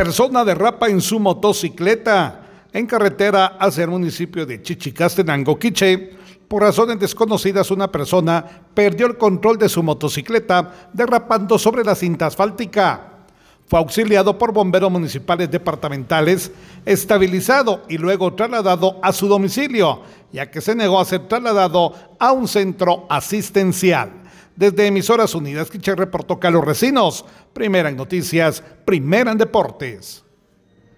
Persona derrapa en su motocicleta en carretera hacia el municipio de Chichicastenango, Quiche. Por razones desconocidas, una persona perdió el control de su motocicleta derrapando sobre la cinta asfáltica. Fue auxiliado por bomberos municipales departamentales, estabilizado y luego trasladado a su domicilio, ya que se negó a ser trasladado a un centro asistencial. Desde Emisoras Unidas, Quiche reportó Carlos Recinos, primera en noticias, primera en deportes.